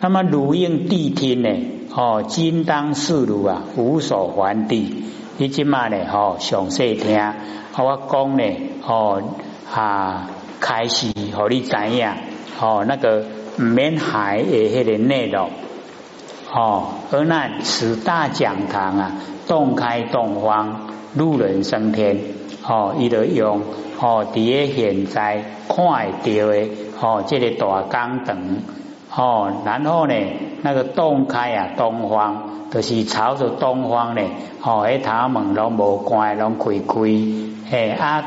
那么如应谛听呢？哦，今当世如啊，无所还地。你今嘛呢？哦，详细听，我讲呢？哦啊，开始和你知影哦，那个免海的迄个内容哦，而那此大讲堂啊，洞开洞方，路人升天哦，伊就用哦，伫咧现在看会到诶哦，这个大纲等。哦，然后呢，那个洞开啊，东方就是朝着东方呢。哦，迄塔门拢无关，拢开开。嘿啊，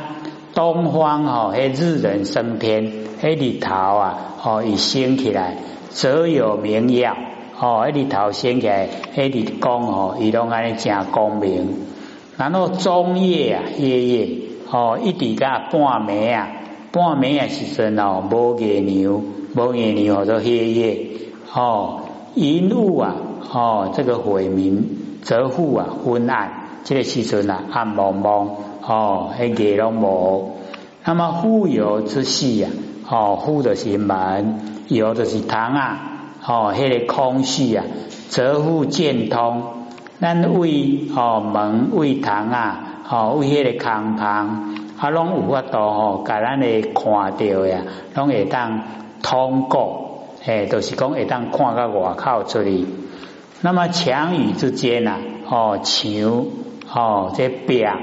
东方哦，迄日人升天，迄日头啊，哦，一升起来，则有明耀。哦，迄日头升起来，迄日光哦，伊拢安尼正光明。然后中夜啊，夜夜哦，一直甲半暝啊，半暝啊时阵哦，无月亮。无眼你或者黑夜哦，一路啊哦，这个毁明则复啊昏暗，这个时阵啊暗蒙蒙哦，黑夜拢无。那么忽有之细呀哦，忽的是门，有的是堂啊哦，迄个空隙啊，则复见通。咱为哦门为堂啊哦为迄个空堂，啊拢有法度哦，甲咱诶看到呀，拢会当。通过，诶，都是讲会当看到外口出去。那么墙与之间呐，哦，墙，哦，这壁，啊，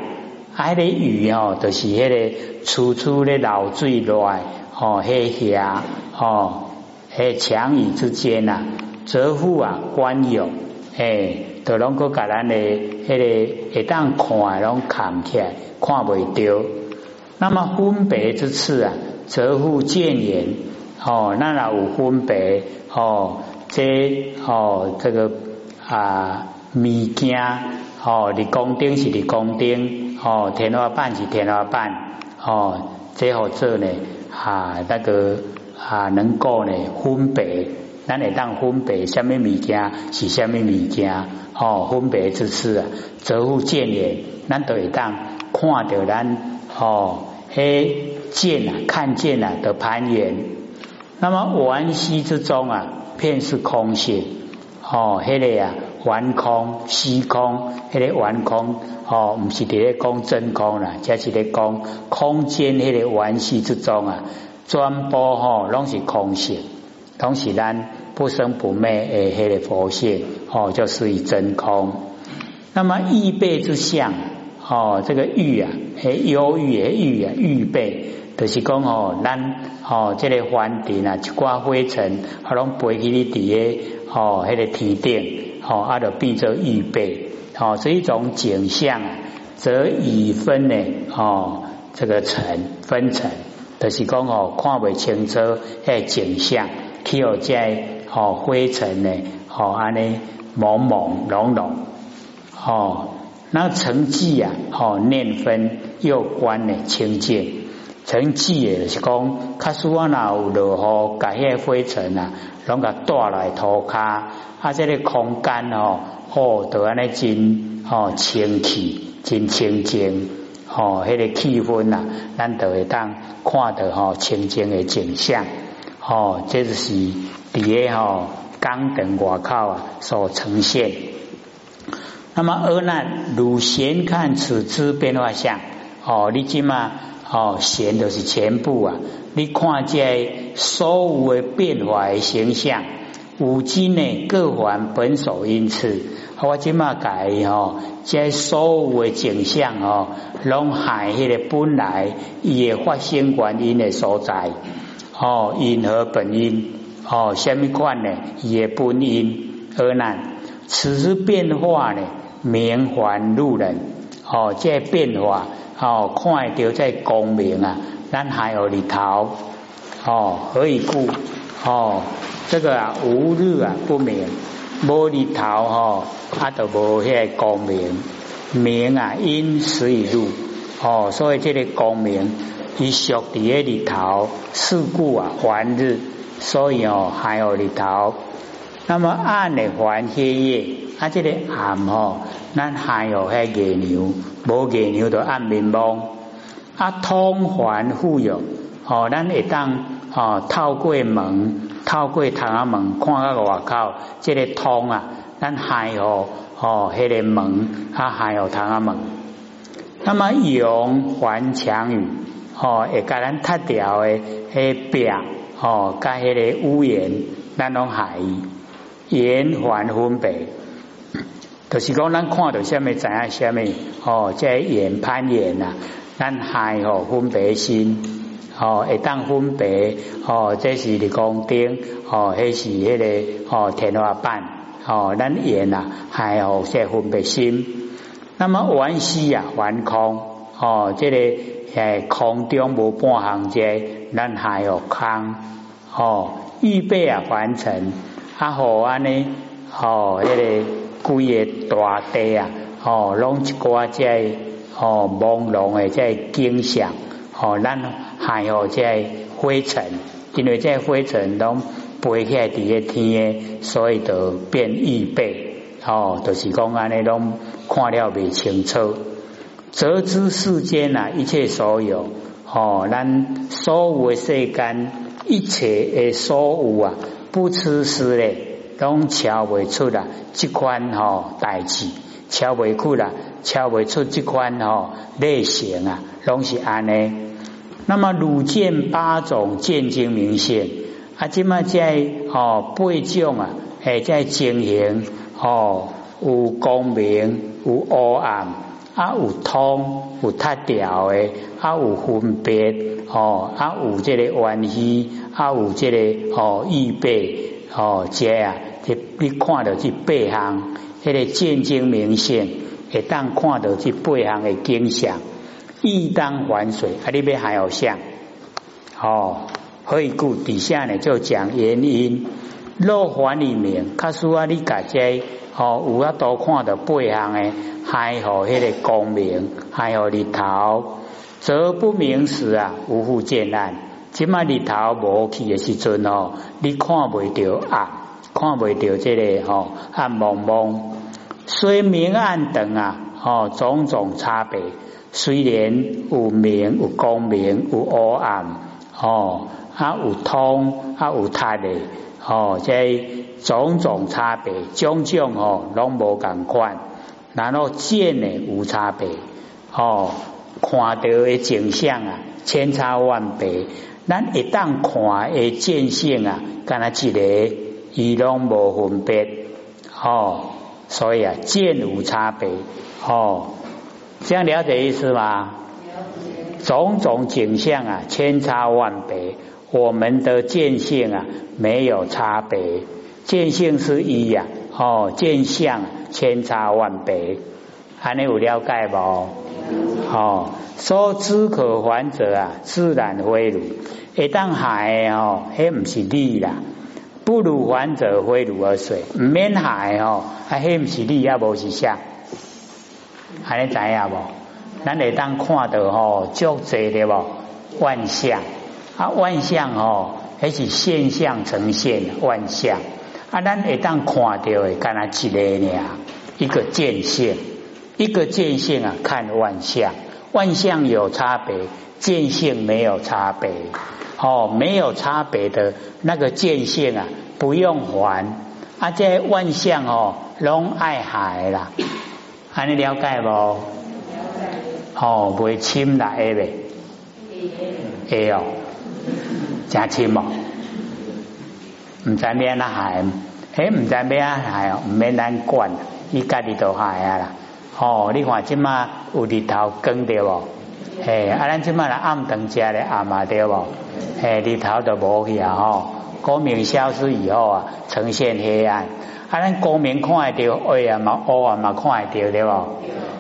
迄个雨哦，都是迄个处处咧流水来，哦，迄下，哦，迄墙与之间呐，则复啊，观有，诶，都拢个甲咱诶迄个会当看，拢看起来看袂着。那么分别之次啊，则复见言。哦，那那有分别哦，这哦这个啊物件哦，你工顶是你工顶哦，天花板是天花板哦，最好做呢啊那个啊能够呢分别，咱会当分别什么物件是什么物件哦，分别之次啊，则互见言，咱都会当看到咱哦，嘿见啊，看见啊的攀岩。那么玩息之中啊，便是空性哦，迄个啊，玩空虚空，迄个玩空哦，唔是伫咧讲真空啦，即是咧讲空间迄个玩息之中啊，全部吼拢是空性，拢是咱不生不灭诶，迄个佛性哦，就属于真空。那么预备之相哦，这个欲啊，诶，忧郁诶，郁啊，预备。就是讲哦，咱哦，这个环境啊，一挂灰尘，啊，拢飞去你底下哦，迄个天顶哦，啊，就变做预备哦，这一种景象，则已分呢哦，这个层分层，就是讲哦，看不清楚迄景象，去有在哦灰尘呢哦，安尼朦朦胧胧哦，那成绩啊哦，念分又观呢清净。成绩诶，是讲，卡苏啊，若有落雨，甲迄个灰尘啊，拢甲带来涂骹，啊，这个空间哦，哦，都安尼真哦清气，真清净，哦，迄个气氛啊，咱都会当看到吼清净诶景象，哦，这就是伫个吼钢灯外口啊所呈现。那么二难如先看此之变化相，哦，你即嘛？哦，显就是全部啊！你看这所有的变化的形象，五金呢各还本所因此，我即马改哦，这所有的景象哦，拢海迄个本来也发生原因的所在哦，因何本因哦，什么款呢？也本因而难，此之变化呢，明还路人哦，这变化。哦，看到在光明啊，咱还有日头哦，何以故？哦，这个啊，无日啊不明，无日头哦，它都无迄个光明明啊，因时以入哦，所以这个光明伊属伫个日头，是故啊还日，所以哦还有日头。那么暗的还黑夜，啊，这个暗吼，咱还有迄月亮。无月亮就暗面蒙，啊通环富有，哦，咱会当哦透过门透过窗啊门看到外口，这个通啊，咱开哦哦，迄个门啊开哦窗啊门。那么用环墙语哦，会甲咱踢掉的迄壁哦，甲迄个屋檐，咱拢害圆环分别。就是讲，咱看到虾米知影虾米哦，即圆攀岩啊，咱害哦分别心。哦，会当分别哦，这是立光顶哦，迄是迄个哦天花板哦，咱眼啊还有些分别心。那么完息啊，完空哦，这个诶空中无半行者，咱还有空哦，预备啊完成啊好安尼哦，迄个规个大地啊哦，拢一挂在哦朦胧的在景象哦，咱。还有这灰尘，因为这灰尘拢飞起来伫个天诶，所以就变异背。哦，就是讲安尼拢看了未清楚。则知世间啊，一切所有，哦，咱所有的世间一切的所有啊，不吃思咧，拢瞧未出啦。这款吼代志，瞧未出啦，瞧未出这款吼类型啊，拢是安尼。那么汝见八种见精明现啊，即么在哦八种啊，诶在经营哦有光明有黑暗啊有通有塌掉的啊有分别哦啊有这个关系啊有这个哦预备哦这啊，你你看到这八项，迄个见精明现会当看到这八项的景象。一当还水，啊！里边还有像哦，何以故？底下呢就讲原因。若还里面，卡输啊，你家这哦，有啊多看到背项的，还好迄个光明，还有日头，则不明时啊，无复见暗。即嘛日头无去的时阵哦，你看袂到暗，看袂到这个哦暗蒙蒙，虽明暗等啊，哦种种差别。虽然有明有光明有黑暗哦，啊有通啊有塌的哦，这种种差别，种种哦拢无共款，然后见呢无差别哦，看到的景象啊千差万别，咱一旦看的见性啊，干那一个伊拢无分别哦，所以啊见无差别哦。这样了解意思吗？种种景象啊，千差万别。我们的见性啊，没有差别。见性是一呀，哦，见相千差万别。还能有了解不？哦，说知可还者啊，自然非如。一旦海哦，迄不是你啦，不如还者非如而水。唔免海哦，啊，迄不是你也无是相。安尼知影无？咱会当看到吼，足济的无万象啊，万象哦，迄是现象呈现万象啊，咱会当看到的，干那一个呢？一个见性，一个见性啊，看万象，万象有差别，见性没有差别哦，没有差别的那个见性啊，不用还啊，这万象哦，拢爱海啦。安尼了解无？哦，袂深啦，会未？会哦，真深哦。毋知免哪海，嘿，毋知免哪海哦，毋免咱管，伊家己都海啊啦。哦，你看即马有日头光着无？嘿，啊，咱即马来暗灯食咧暗嘛对无？嘿，日头都无去啊吼，光明消失以后啊，呈现黑暗。啊，咱光明看会到，哎呀嘛，乌暗嘛看会到对无？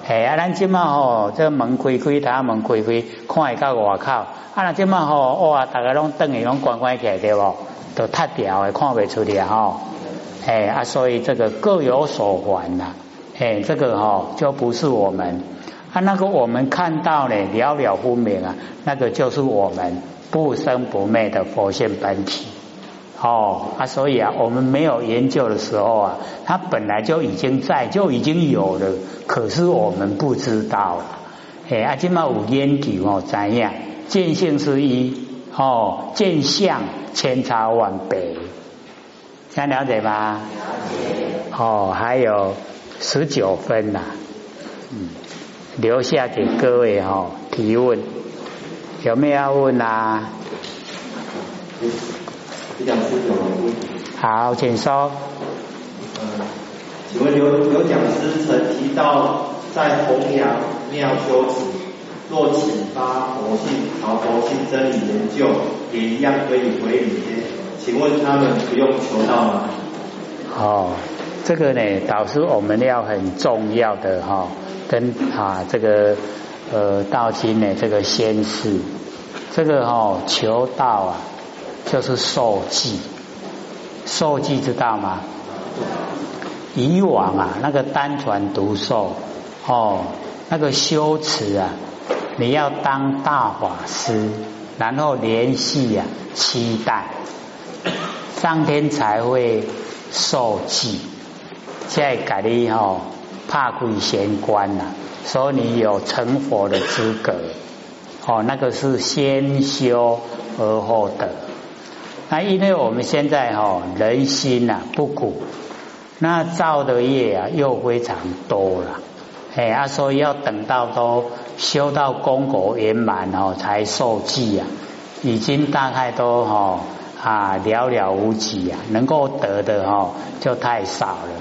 嘿，啊，咱即马吼，这门开开，他门开开，看会到外口。啊，那即马吼，哇，大家拢等于拢关关起来对无？都塌掉诶，看袂出来吼。嘿，啊，所以这个各有所还呐。嘿，这个吼就不是我们。啊，那个我们看到呢，了了分明啊，那个就是我们不生不灭的佛性本体。哦啊，所以啊，我们没有研究的时候啊，它本来就已经在，就已经有了，可是我们不知道。哎，阿金嘛有研究哦，怎样见性是一哦，见相千差万别。现在了解吗？哦，还有十九分呐，嗯，留下给各位哈提问，有没有要问啊？好，请说。嗯，请问刘刘讲师曾提到，在弘扬妙修持，若启发佛性、朝佛性真理研究，也一样可以回礼些。请问他们不用求道吗？哦，这个呢，导师我们要很重要的哈，跟啊这个呃道经呢这个先世，这个哈求道啊，就是受记，受记知道吗？以往啊那个单传独受哦，那个修持啊，你要当大法师，然后联系啊期待。上天才会受记，在改了以后怕鬼贤官呐，所以你有成佛的资格。哦，那个是先修而后得。那因为我们现在哈人心呐不古，那造的业啊又非常多了，哎啊，所以要等到都修到功果圆满哦，才受记啊，已经大概都哈。啊，寥寥无几啊，能够得的哦，就太少了。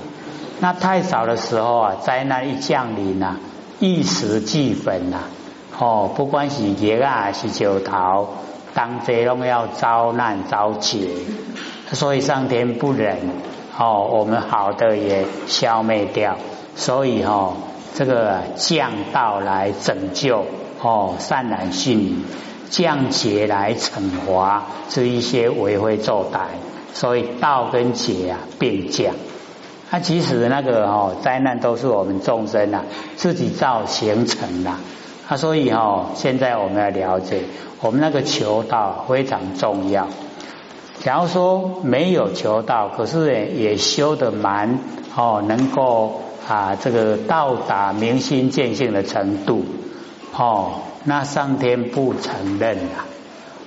那太少的时候啊，灾难一降临呐，一时俱焚呐。哦，不管是劫啊，是九逃，当贼龙要遭难遭劫。所以上天不忍哦，我们好的也消灭掉。所以哈，这个降道来拯救哦，善男信女。降劫来惩罚这一些为非作歹，所以道跟劫啊并降。那其实那个哦灾难都是我们众生啊自己造形成的。他所以哦现在我们要了解，我们那个求道非常重要。假如说没有求道，可是也修的蛮哦，能够啊这个到达明心见性的程度哦。那上天不承认啊！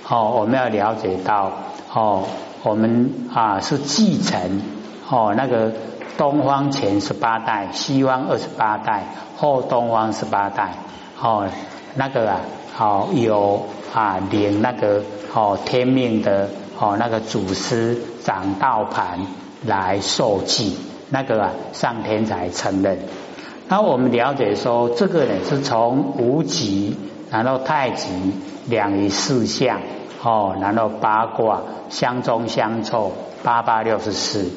哦，我们要了解到哦，我们啊是继承哦那个东方前十八代，西方二十八代，后东方十八代哦那个啊好有啊领那个哦天命的哦那个祖师掌道盘来受记，那个啊上天才承认。那我们了解说，这个呢是从无极。然后太极两仪四象哦，然后八卦相中相凑，八八六十四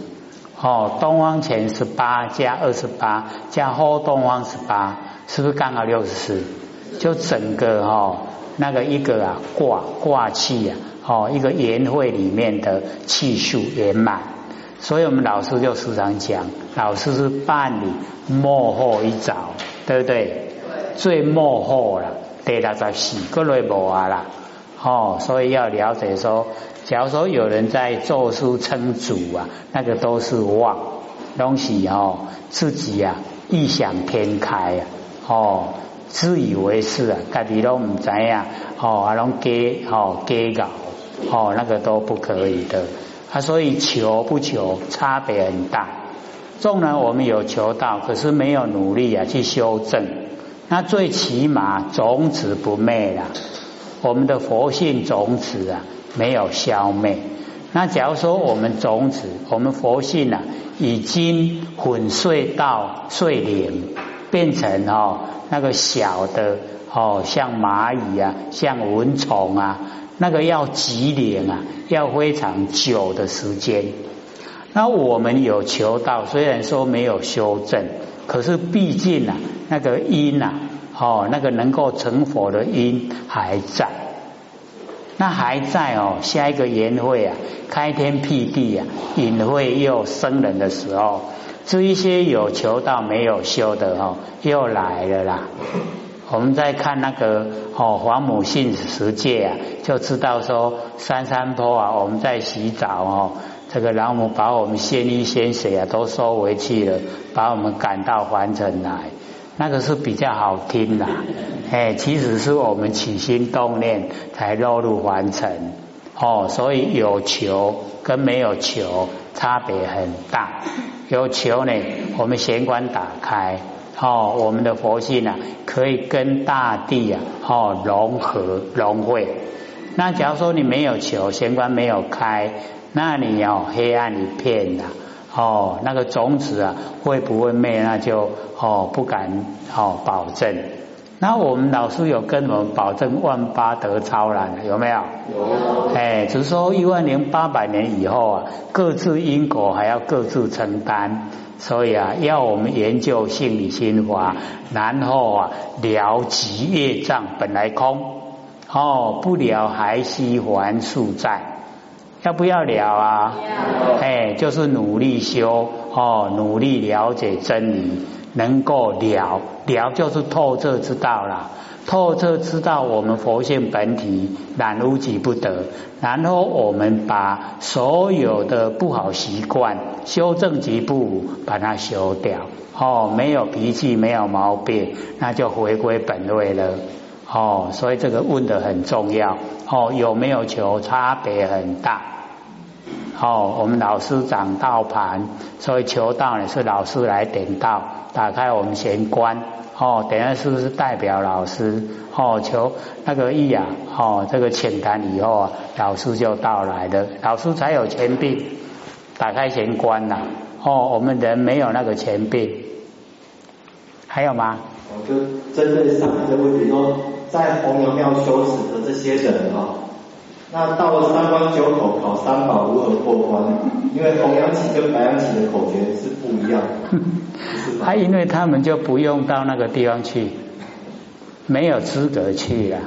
哦，东方前十八加二十八加后东方十八，是不是刚好六十四？就整个哈那个一个啊卦卦气啊哦一个圆会里面的气数圆满，所以我们老师就时常讲，老师是伴你幕后一早，对不对？最幕后了。对啦，在死个类无啊啦，哦，所以要了解说，假如说有人在作书称主啊，那个都是妄东西哦，自己啊异想天开啊，哦，自以为是啊，家己都唔知啊，哦，啊，拢给哦给搞，哦，那个都不可以的啊，所以求不求差别很大。纵然我们有求道，可是没有努力啊去修正。那最起码种子不灭了，我们的佛性种子啊没有消灭。那假如说我们种子，我们佛性啊已经粉碎到碎零，变成哦那个小的哦像蚂蚁啊，像蚊虫啊，那个要几年啊，要非常久的时间。那我们有求道，虽然说没有修正。可是毕竟啊，那个因呐，哦，那个能够成佛的因还在，那还在哦。下一个言会啊，开天辟地啊，隐会又生人的时候，这一些有求到没有修的哦，又来了啦。我们在看那个哦，黄母性十界啊，就知道说三山坡啊，我们在洗澡哦。这个老母把我们仙衣仙水啊都收回去了，把我们赶到凡尘来，那个是比较好听的。哎，其实是我们起心动念才落入凡尘。哦，所以有求跟没有求差别很大。有求呢，我们玄关打开，哦，我们的佛性啊，可以跟大地啊，哦，融合融汇。那假如说你没有求，玄关没有开，那你要黑暗一片的，哦，那个种子啊，会不会灭？那就哦，不敢哦保证。那我们老师有跟我们保证万八得超然，有没有？有。哎，只是说一万零八百年以后啊，各自因果还要各自承担，所以啊，要我们研究性理心法，然后啊，了极业障本来空，哦，不了还需还数债，要不要了啊？要。哎，就是努力修，哦，努力了解真理。能够了了就是透彻之道了，透彻知道我们佛性本体染污即不得，然后我们把所有的不好习惯修正几步把它修掉，哦，没有脾气没有毛病，那就回归本位了，哦，所以这个问的很重要，哦，有没有求差别很大，哦，我们老师讲道盘，所以求道呢是老师来点道。打开我们玄关哦，等下是不是代表老师哦？求那个意啊哦，这个浅谈以后啊，老师就到来了，老师才有钱币。打开玄关呐哦，我们人没有那个钱币，还有吗？我就针对上一个问题说，在红娘庙修持的这些人啊。那到了三关九口考三宝如何过关？因为红阳起跟白羊起的口诀是不一样的。他因为他们就不用到那个地方去，没有资格去了，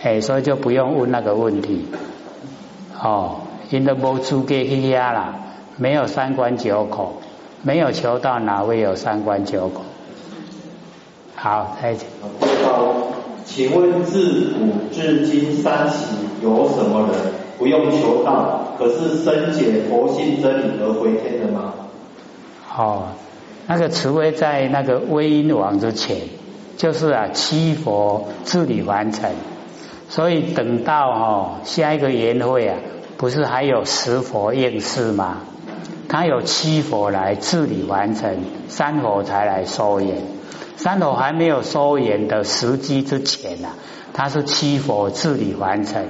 哎，所以就不用问那个问题。哦，因为无资格去呀啦，没有三关九口，没有求到哪位有三关九口？好，再见。请问自古至今三起有什么人不用求道，可是深解佛性真理而回天的吗？哦，那个慈威在那个威音王之前，就是啊七佛治理完成，所以等到哦下一个年会啊，不是还有十佛应世吗？他有七佛来治理完成，三佛才来收言。三头还没有收严的时机之前啊，他是七佛治理完成，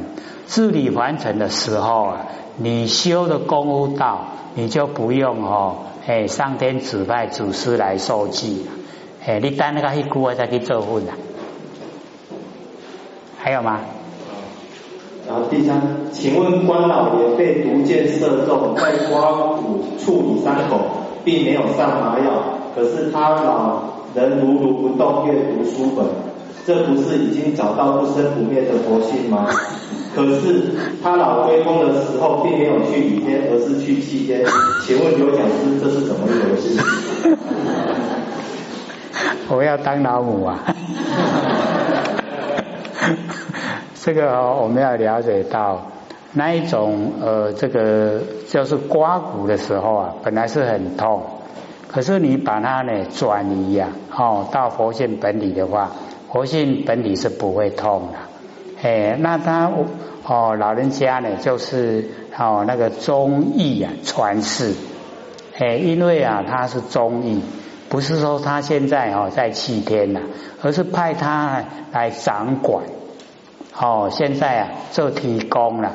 治理完成的时候啊，你修的功夫道，你就不用哦，哎，上天指派祖师来受记，哎，你等那个一锅再去做饭啊？还有吗？然后第三，请问关老爷被毒箭射中，在刮骨处理伤口，并没有上麻药，可是他老。人如如不动，阅读书本，这不是已经找到不生不灭的佛性吗？可是他老归宗的时候，并没有去雨天，而是去气天。请问刘讲师，这是怎么一回事？我要当老母啊！这个我们要了解到，那一种呃，这个就是刮骨的时候啊，本来是很痛。可是你把它呢转移呀，哦，到佛性本体的话，佛性本体是不会痛的。哎，那他哦，老人家呢就是哦那个中医啊传世，哎，因为啊他是中医，不是说他现在哦在七天呐，而是派他来掌管。哦，现在啊就提供了，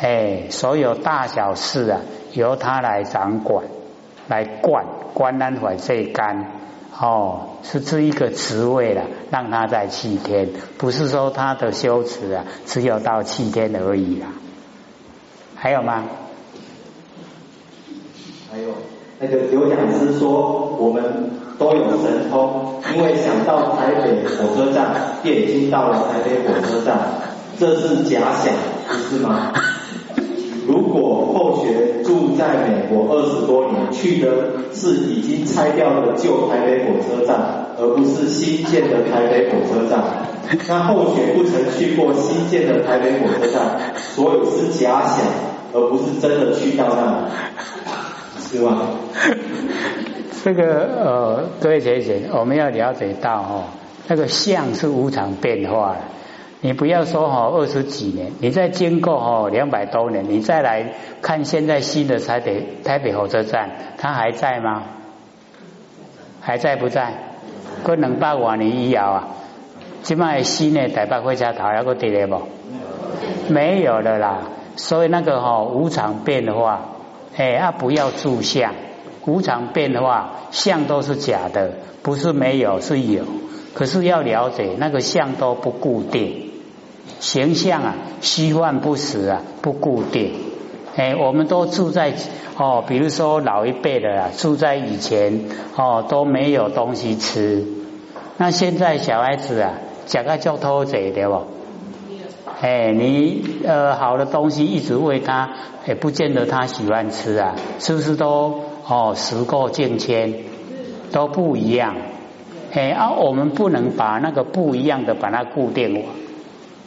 哎，所有大小事啊由他来掌管。来灌灌安怀这干哦，是这一个职位了，让他在七天，不是说他的修持啊，只有到七天而已啦。还有吗？还有那个有讲师说，我们都有神通，因为想到台北火车站，便已经到了台北火车站，这是假想，不是吗？在美国二十多年，去的是已经拆掉的旧台北火车站，而不是新建的台北火车站，那后学不曾去过新建的台北火车站，所以是假想，而不是真的去到那里，是吗？这个呃，各位姐姐，我们要了解到哦，那个相是无常变化的。你不要说哈二十几年，你再经过哈两百多年，你再来看现在新的台北台北火车站，它还在吗？还在不在？可能百万年以后啊，今麦新的台北火车头还个伫咧不？没有了啦。所以那个哈无常变化，哎啊不要住相，无常变化相都是假的，不是没有是有，可是要了解那个相都不固定，形象啊虚幻不实啊不固定，哎我们都住在哦，比如说老一辈的啊住在以前哦都没有东西吃，那现在小孩子啊讲个叫偷贼对不？哎，你呃好的东西一直喂他，也不见得他喜欢吃啊，是不是都哦时过境迁，都不一样。哎，啊我们不能把那个不一样的把它固定，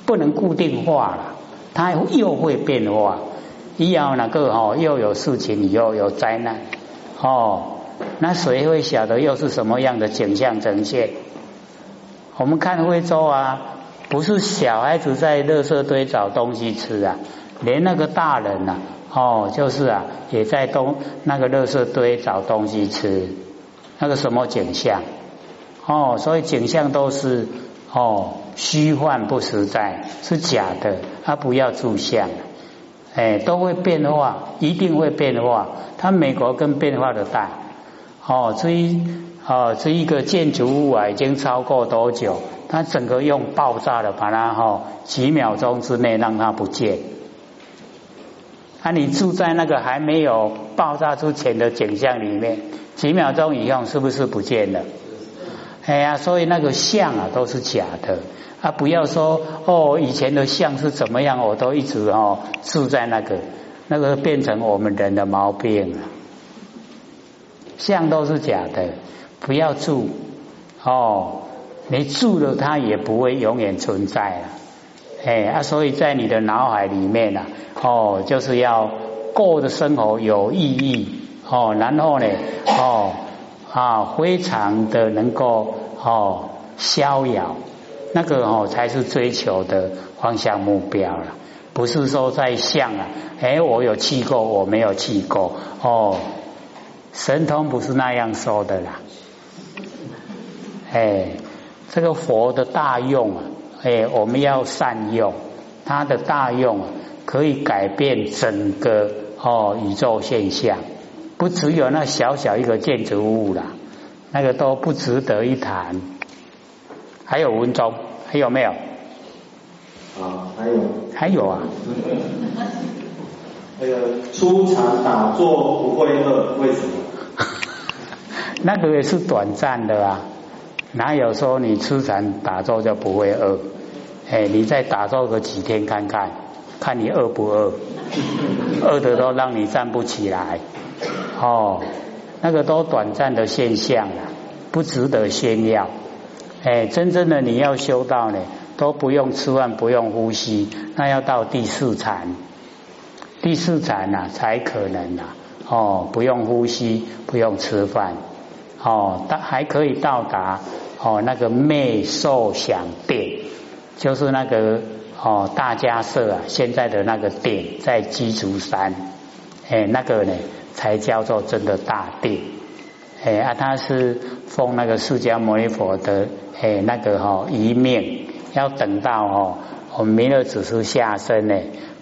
不能固定化了，它又会变化。一样那个哦又有事情，又有灾难哦，那谁会晓得又是什么样的景象呈现？我们看徽州啊。不是小孩子在垃圾堆找东西吃啊，连那个大人呐，哦，就是啊，也在东那个垃圾堆找东西吃，那个什么景象？哦，所以景象都是哦虚幻不实在，是假的，他不要住相，哎，都会变化，一定会变化。他美国更变化的大，哦，这一哦这一个建筑物啊，已经超过多久？它整个用爆炸的把它哈几秒钟之内让它不见，啊，你住在那个还没有爆炸之前的景象里面，几秒钟以后是不是不见了？哎呀，所以那个相啊都是假的啊！不要说哦，以前的相是怎么样，我都一直哦住在那个那个变成我们人的毛病了。像都是假的，不要住哦。你住了，它也不会永远存在了，哎啊，所以在你的脑海里面呢，哦，就是要过的生活有意义哦，然后呢，哦啊，非常的能够哦逍遥，那个哦才是追求的方向目标了，不是说在想啊，哎，我有去过，我没有去过，哦，神通不是那样说的啦，哎。这个佛的大用啊，哎，我们要善用它的大用，可以改变整个哦宇宙现象，不只有那小小一个建筑物啦，那个都不值得一谈。还有文中，还有没有？啊，还有，还有啊。那个出场打坐不会饿，为什么？那个也是短暂的啊。哪有说你出禅打坐就不会饿？哎，你再打坐个几天看看，看你饿不饿？饿的都让你站不起来。哦，那个都短暂的现象了，不值得炫耀。哎，真正的你要修道呢，都不用吃饭，不用呼吸，那要到第四禅，第四禅呐才可能呐。哦，不用呼吸，不用吃饭。哦，到还可以到达。哦，那个昧受想殿，就是那个哦大家社啊，现在的那个殿在鸡足山，哎，那个呢才叫做真的大定，哎啊，他是奉那个释迦牟尼佛的哎那个哈一命，要等到哦我弥勒祖师下生呢。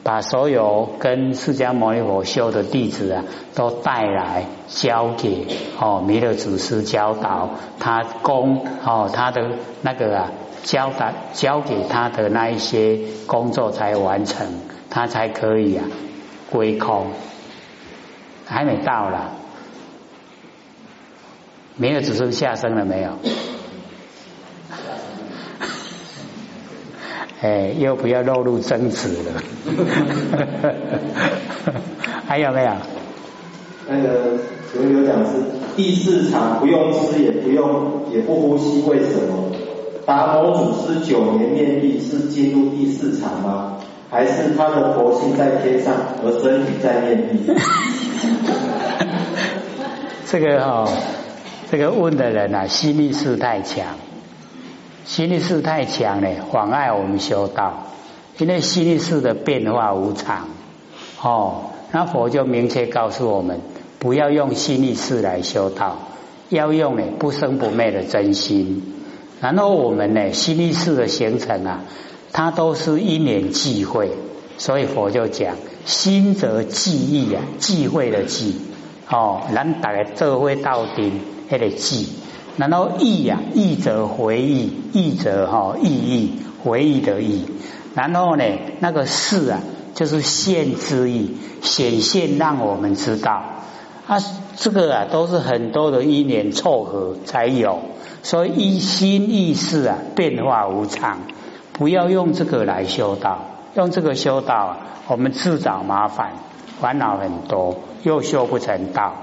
把所有跟释迦牟尼佛修的弟子啊，都带来交给哦弥勒祖师教导他工哦他的那个啊交代交给他的那一些工作才完成，他才可以啊归空，还没到了，弥勒祖师下生了没有？哎，又不要落入争执了。还有没有？那个有有讲是第四场不用吃也不用也不呼吸，为什么？达摩祖师九年面壁是进入第四场吗？还是他的佛性在天上，而身体在面壁？这个哈，这个问的人啊，心力是太强。心力士太强呢，妨碍我们修道。因为心力士的变化无常，哦，那佛就明确告诉我们，不要用心力士来修道，要用呢不生不灭的真心。然后我们呢心力士的形成啊，它都是一年际会，所以佛就讲心则记忆啊，忌讳的忌，哦，咱大家做会到顶那个记，然后忆呀，忆则回忆，忆则哈意义，回忆的忆。然后呢，那个事啊，就是现之意，显现让我们知道。啊，这个啊都是很多的因缘凑合才有，所以一心意识啊变化无常，不要用这个来修道，用这个修道啊，我们自找麻烦，烦恼很多，又修不成道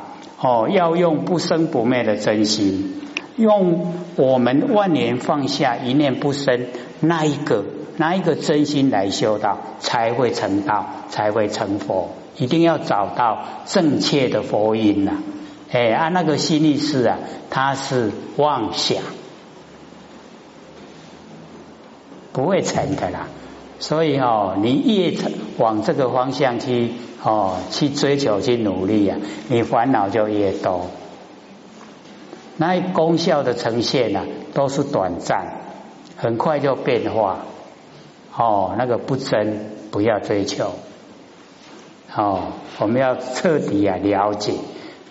哦，要用不生不灭的真心，用我们万年放下一念不生那一个。那一个真心来修道，才会成道，才会成佛。一定要找到正确的佛音呐！哎，按那个心力士啊，他是妄想，不会成的啦。所以哦，你越往这个方向去哦，去追求、去努力啊，你烦恼就越多。那功效的呈现呢，都是短暂，很快就变化。哦，那个不争，不要追求。哦，我们要彻底啊了解。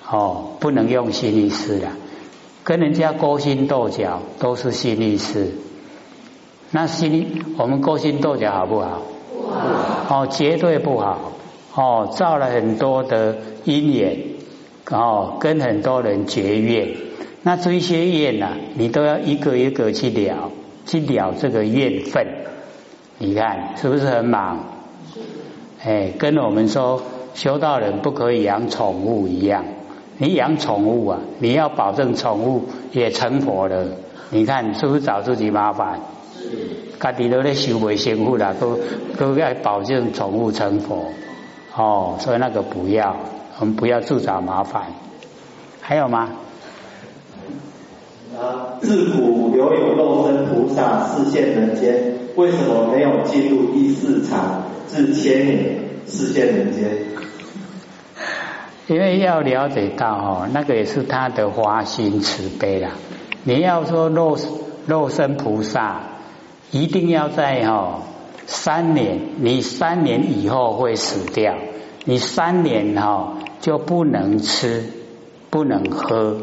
哦，不能用心力思了，跟人家勾心斗角都是心力思。那心，我们勾心斗角好不好？不好。哦，绝对不好。哦，造了很多的因缘，哦，跟很多人结怨。那这些怨呐，你都要一个一个去了，去了这个怨愤。你看是不是很忙？哎，跟我们说修道人不可以养宠物一样。你养宠物啊，你要保证宠物也成佛了。你看是不是找自己麻烦？家己都在修为幸福了，都都要保证宠物成佛。哦，所以那个不要，我们不要自找麻烦。还有吗？啊，自古留有肉身菩萨示现人间。为什么没有进入第四场至千年世间人间？因为要了解到哦，那个也是他的花心慈悲啦。你要说肉肉身菩萨，一定要在哦三年，你三年以后会死掉，你三年哈就不能吃，不能喝，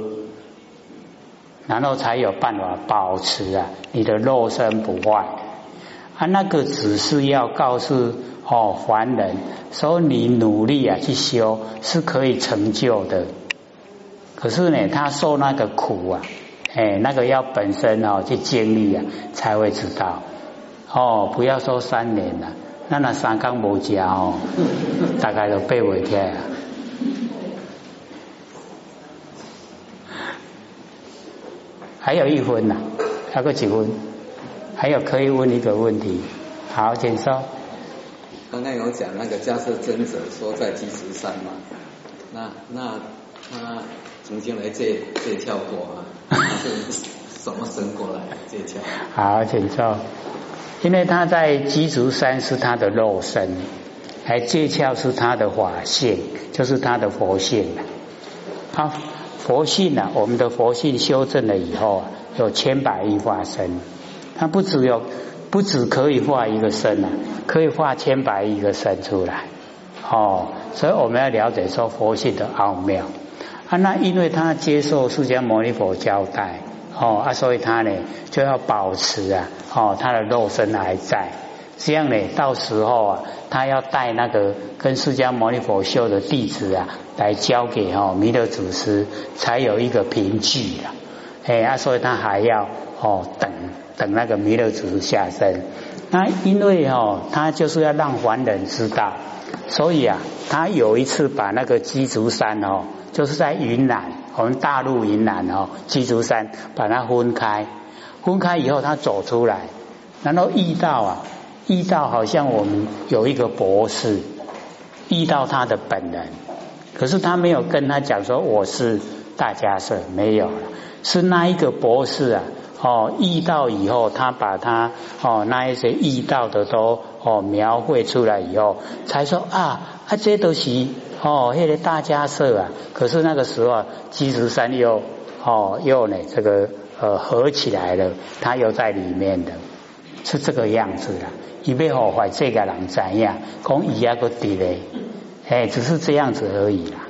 然后才有办法保持啊你的肉身不坏。啊那个只是要告诉哦凡人，说你努力啊去修是可以成就的。可是呢，他受那个苦啊，哎，那个要本身哦去经历啊，才会知道。哦，不要说三年了，那那三缸无加哦，大概都背不起来。还有一分呐，还有几分？还有可以问一个问题，好，请说。刚刚有讲那个迦叶尊者说在积石山嘛，那那他曾经来借借窍过啊，他是什么神过来借窍？好，请坐。因为他在积竹山是他的肉身，而借窍是他的法性，就是他的佛性。他佛性呢，我们的佛性修正了以后啊，有千百亿化身。它不只有，不只可以画一个身啊，可以画千百亿个身出来，哦，所以我们要了解说佛性的奥妙啊。那因为他接受释迦牟尼佛交代，哦啊，所以他呢就要保持啊，哦，他的肉身还在，这样呢，到时候啊，他要带那个跟释迦牟尼佛修的弟子啊，来交给哦弥勒祖师，才有一个凭据了，哎啊，所以他还要哦等。等那个弥勒祖师下生，那因为哦，他就是要让凡人知道，所以啊，他有一次把那个鸡足山哦，就是在云南，我们大陆云南哦，鸡足山把它分开，分开以后他走出来，然后遇到啊，遇到好像我们有一个博士，遇到他的本人，可是他没有跟他讲说我是大家是没有了，是那一个博士啊，哦，遇到以后，他把他哦那一些遇到的都哦描绘出来以后，才说啊啊这都是哦那个大家社啊，可是那个时候啊积石山又哦又呢这个呃合起来了，他又在里面的，是这个样子的，以备好坏这个人怎样，讲以下个地嘞，哎，只是这样子而已啦。